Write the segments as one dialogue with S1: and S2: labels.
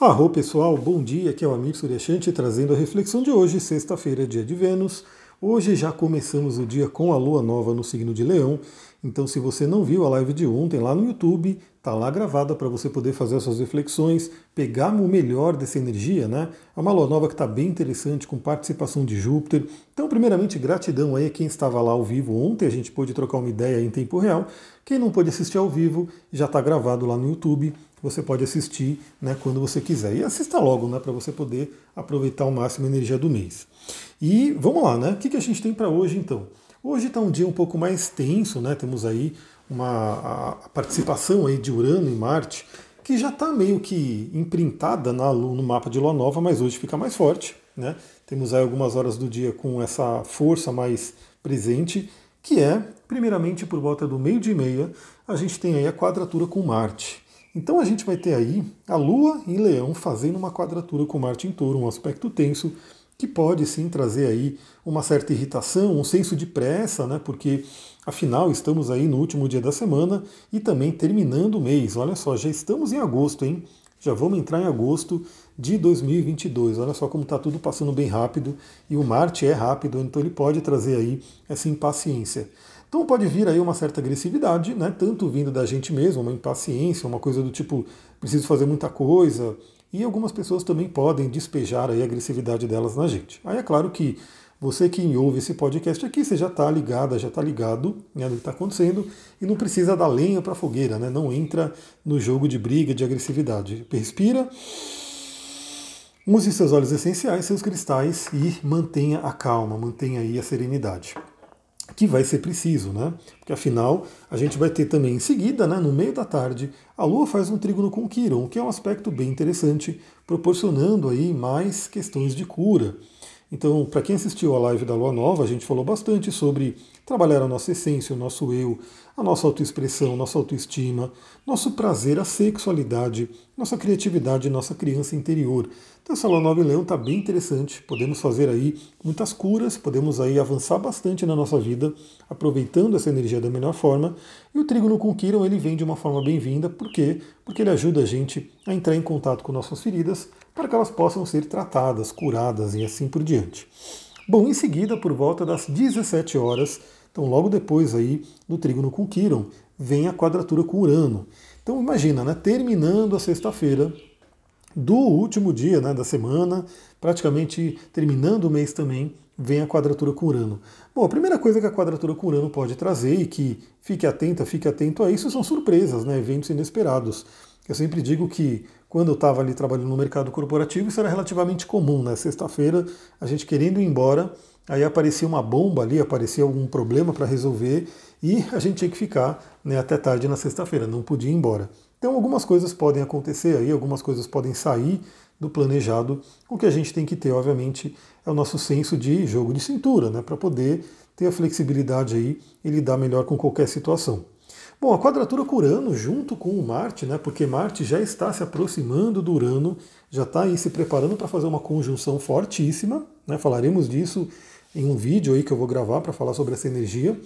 S1: Arro pessoal, bom dia, aqui é o Amir Suryashanti trazendo a reflexão de hoje, sexta-feira, dia de Vênus. Hoje já começamos o dia com a lua nova no signo de Leão, então se você não viu a live de ontem lá no YouTube, tá lá gravada para você poder fazer as suas reflexões, pegar o melhor dessa energia, né? É uma lua nova que está bem interessante, com participação de Júpiter. Então, primeiramente, gratidão aí a quem estava lá ao vivo ontem, a gente pôde trocar uma ideia em tempo real. Quem não pôde assistir ao vivo, já está gravado lá no YouTube você pode assistir né, quando você quiser. E assista logo, né, para você poder aproveitar ao máximo a energia do mês. E vamos lá, né? O que, que a gente tem para hoje então? Hoje está um dia um pouco mais tenso, né? Temos aí uma a participação aí de Urano e Marte, que já está meio que imprintada na, no mapa de Lua Nova, mas hoje fica mais forte. Né? Temos aí algumas horas do dia com essa força mais presente, que é, primeiramente, por volta do meio de meia, a gente tem aí a quadratura com Marte. Então a gente vai ter aí a Lua em Leão fazendo uma quadratura com Marte em Touro, um aspecto tenso que pode sim trazer aí uma certa irritação, um senso de pressa, né? Porque afinal estamos aí no último dia da semana e também terminando o mês. Olha só, já estamos em agosto, hein? Já vamos entrar em agosto de 2022. Olha só como está tudo passando bem rápido e o Marte é rápido, então ele pode trazer aí essa impaciência. Então pode vir aí uma certa agressividade, né? tanto vindo da gente mesmo, uma impaciência, uma coisa do tipo, preciso fazer muita coisa, e algumas pessoas também podem despejar aí a agressividade delas na gente. Aí é claro que você que ouve esse podcast aqui, você já está ligada, já está ligado né, no que está acontecendo e não precisa dar lenha para a fogueira, né? não entra no jogo de briga, de agressividade. Respira, use seus olhos essenciais, seus cristais e mantenha a calma, mantenha aí a serenidade que vai ser preciso, né? Porque afinal a gente vai ter também em seguida, né, no meio da tarde, a Lua faz um trígono com Quiron, que é um aspecto bem interessante, proporcionando aí mais questões de cura. Então, para quem assistiu a live da Lua Nova, a gente falou bastante sobre trabalhar a nossa essência, o nosso eu, a nossa autoexpressão, nossa autoestima, nosso prazer, a sexualidade, nossa criatividade, nossa criança interior. Então essa Lua Nova em Leão está bem interessante, podemos fazer aí muitas curas, podemos aí avançar bastante na nossa vida, aproveitando essa energia da melhor forma. E o Trígono com Kiron, ele vem de uma forma bem-vinda, por quê? Porque ele ajuda a gente a entrar em contato com nossas feridas, para que elas possam ser tratadas, curadas e assim por diante. Bom, em seguida, por volta das 17 horas, então, logo depois aí do trígono com Quiron, vem a quadratura com Urano. Então, imagina, né, terminando a sexta-feira do último dia né, da semana, praticamente terminando o mês também, vem a quadratura com Urano. Bom, a primeira coisa que a quadratura com Urano pode trazer, e que fique atenta, fique atento a isso, são surpresas, né, eventos inesperados. Eu sempre digo que quando eu estava ali trabalhando no mercado corporativo, isso era relativamente comum, né? Sexta-feira, a gente querendo ir embora, aí aparecia uma bomba ali, aparecia algum problema para resolver e a gente tinha que ficar né, até tarde na sexta-feira, não podia ir embora. Então algumas coisas podem acontecer aí, algumas coisas podem sair do planejado. O que a gente tem que ter, obviamente, é o nosso senso de jogo de cintura, né, para poder ter a flexibilidade aí e lidar melhor com qualquer situação. Bom, a quadratura com Urano junto com o Marte, né, porque Marte já está se aproximando do Urano, já está aí se preparando para fazer uma conjunção fortíssima, né, falaremos disso em um vídeo aí que eu vou gravar para falar sobre essa energia.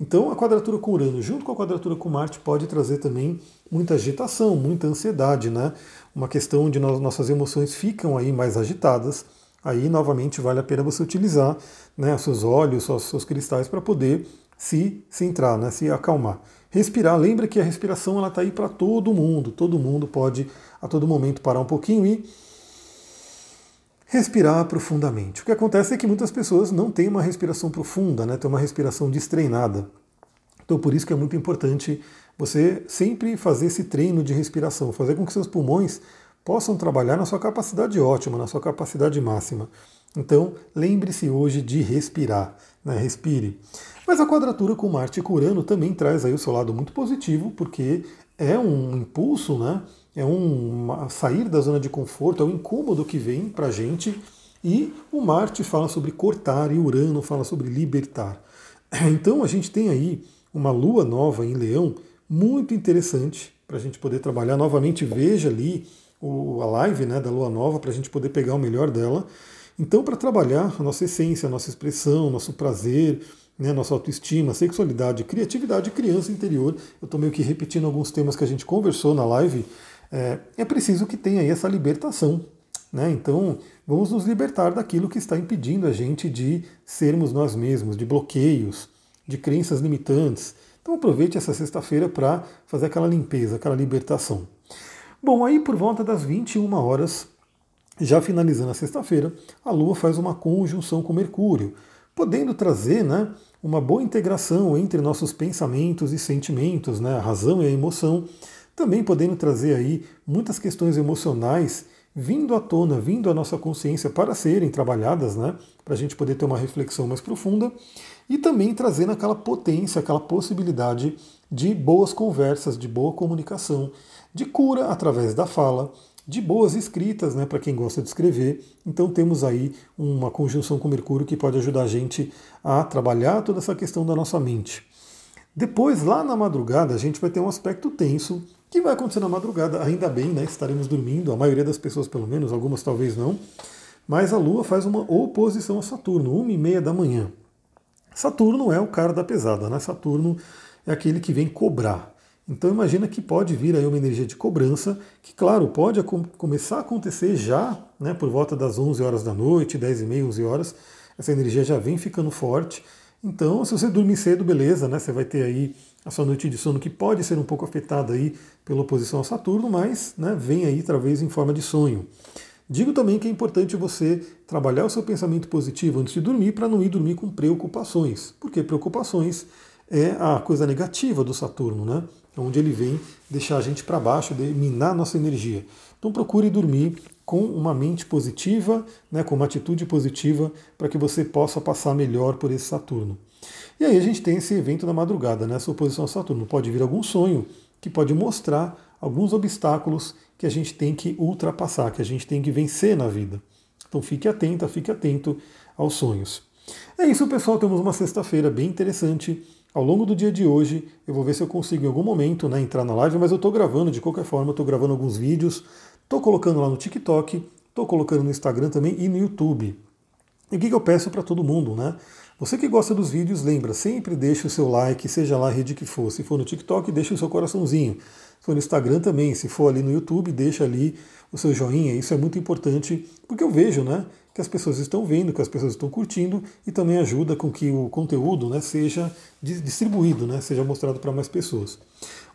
S1: Então, a quadratura com Urano junto com a quadratura com Marte pode trazer também muita agitação, muita ansiedade, né? Uma questão onde nossas emoções ficam aí mais agitadas. Aí, novamente, vale a pena você utilizar né, seus olhos, seus, seus cristais para poder se centrar, né, se acalmar. Respirar, lembra que a respiração ela está aí para todo mundo. Todo mundo pode a todo momento parar um pouquinho e respirar profundamente. O que acontece é que muitas pessoas não têm uma respiração profunda, né? Tem uma respiração destreinada. Então por isso que é muito importante você sempre fazer esse treino de respiração, fazer com que seus pulmões possam trabalhar na sua capacidade ótima, na sua capacidade máxima. Então, lembre-se hoje de respirar, né? respire. Mas a quadratura com Marte e com Urano também traz aí o seu lado muito positivo, porque é um impulso, né? é um sair da zona de conforto, é um incômodo que vem para a gente. E o Marte fala sobre cortar e Urano fala sobre libertar. Então a gente tem aí uma lua nova em Leão muito interessante para a gente poder trabalhar. Novamente, veja ali o, a live né, da lua nova para a gente poder pegar o melhor dela. Então, para trabalhar a nossa essência, a nossa expressão, nosso prazer, né, nossa autoestima, sexualidade, criatividade, criança interior. Eu estou meio que repetindo alguns temas que a gente conversou na live é, é preciso que tenha aí essa libertação. Né? Então, vamos nos libertar daquilo que está impedindo a gente de sermos nós mesmos, de bloqueios, de crenças limitantes. Então, aproveite essa sexta-feira para fazer aquela limpeza, aquela libertação. Bom, aí por volta das 21 horas, já finalizando a sexta-feira, a Lua faz uma conjunção com Mercúrio, podendo trazer né, uma boa integração entre nossos pensamentos e sentimentos, né, a razão e a emoção, também podendo trazer aí muitas questões emocionais vindo à tona, vindo à nossa consciência para serem trabalhadas, né, para a gente poder ter uma reflexão mais profunda e também trazendo aquela potência, aquela possibilidade de boas conversas, de boa comunicação, de cura através da fala, de boas escritas, né, para quem gosta de escrever. Então temos aí uma conjunção com Mercúrio que pode ajudar a gente a trabalhar toda essa questão da nossa mente. Depois, lá na madrugada, a gente vai ter um aspecto tenso que vai acontecer na madrugada, ainda bem, né? Estaremos dormindo, a maioria das pessoas pelo menos, algumas talvez não. Mas a Lua faz uma oposição a Saturno, uma e meia da manhã. Saturno é o cara da pesada, né? Saturno é aquele que vem cobrar. Então imagina que pode vir aí uma energia de cobrança, que claro, pode começar a acontecer já, né, por volta das 11 horas da noite, 10 e meia, 11 horas, essa energia já vem ficando forte. Então, se você dormir cedo, beleza, né, você vai ter aí a sua noite de sono que pode ser um pouco afetada aí pela oposição a Saturno, mas né, vem aí talvez em forma de sonho. Digo também que é importante você trabalhar o seu pensamento positivo antes de dormir para não ir dormir com preocupações, porque preocupações é a coisa negativa do Saturno, né? Onde ele vem deixar a gente para baixo, minar nossa energia. Então procure dormir com uma mente positiva, né, com uma atitude positiva, para que você possa passar melhor por esse Saturno. E aí a gente tem esse evento da madrugada, né, essa oposição a Saturno. Pode vir algum sonho que pode mostrar alguns obstáculos que a gente tem que ultrapassar, que a gente tem que vencer na vida. Então fique atenta, fique atento aos sonhos. É isso, pessoal. Temos uma sexta-feira bem interessante. Ao longo do dia de hoje, eu vou ver se eu consigo em algum momento né, entrar na live, mas eu estou gravando de qualquer forma, estou gravando alguns vídeos, estou colocando lá no TikTok, estou colocando no Instagram também e no YouTube. E o que, eu peço para todo mundo, né? Você que gosta dos vídeos, lembra, sempre deixe o seu like, seja lá a rede que for. Se for no TikTok, deixe o seu coraçãozinho. Se for no Instagram também, se for ali no YouTube, deixa ali o seu joinha. Isso é muito importante, porque eu vejo, né? que as pessoas estão vendo, que as pessoas estão curtindo e também ajuda com que o conteúdo né, seja distribuído, né, seja mostrado para mais pessoas.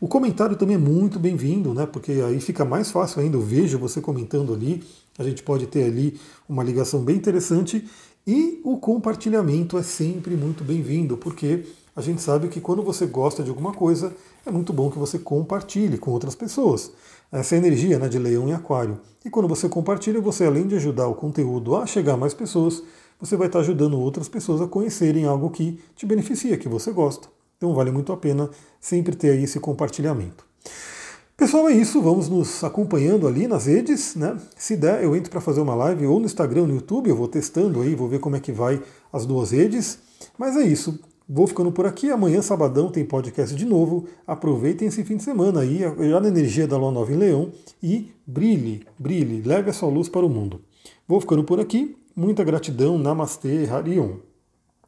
S1: O comentário também é muito bem-vindo, né, porque aí fica mais fácil ainda, eu vejo você comentando ali, a gente pode ter ali uma ligação bem interessante e o compartilhamento é sempre muito bem-vindo, porque a gente sabe que quando você gosta de alguma coisa, é muito bom que você compartilhe com outras pessoas essa energia né, de leão e aquário. E quando você compartilha, você além de ajudar o conteúdo a chegar a mais pessoas, você vai estar ajudando outras pessoas a conhecerem algo que te beneficia, que você gosta. Então vale muito a pena sempre ter aí esse compartilhamento. Pessoal, é isso. Vamos nos acompanhando ali nas redes, né? Se der, eu entro para fazer uma live ou no Instagram, ou no YouTube, eu vou testando aí, vou ver como é que vai as duas redes. Mas é isso. Vou ficando por aqui. Amanhã, sabadão, tem podcast de novo. Aproveitem esse fim de semana aí, já na energia da Lua Nova em Leão. E brilhe, brilhe, leve a sua luz para o mundo. Vou ficando por aqui. Muita gratidão. Namastê, Harion.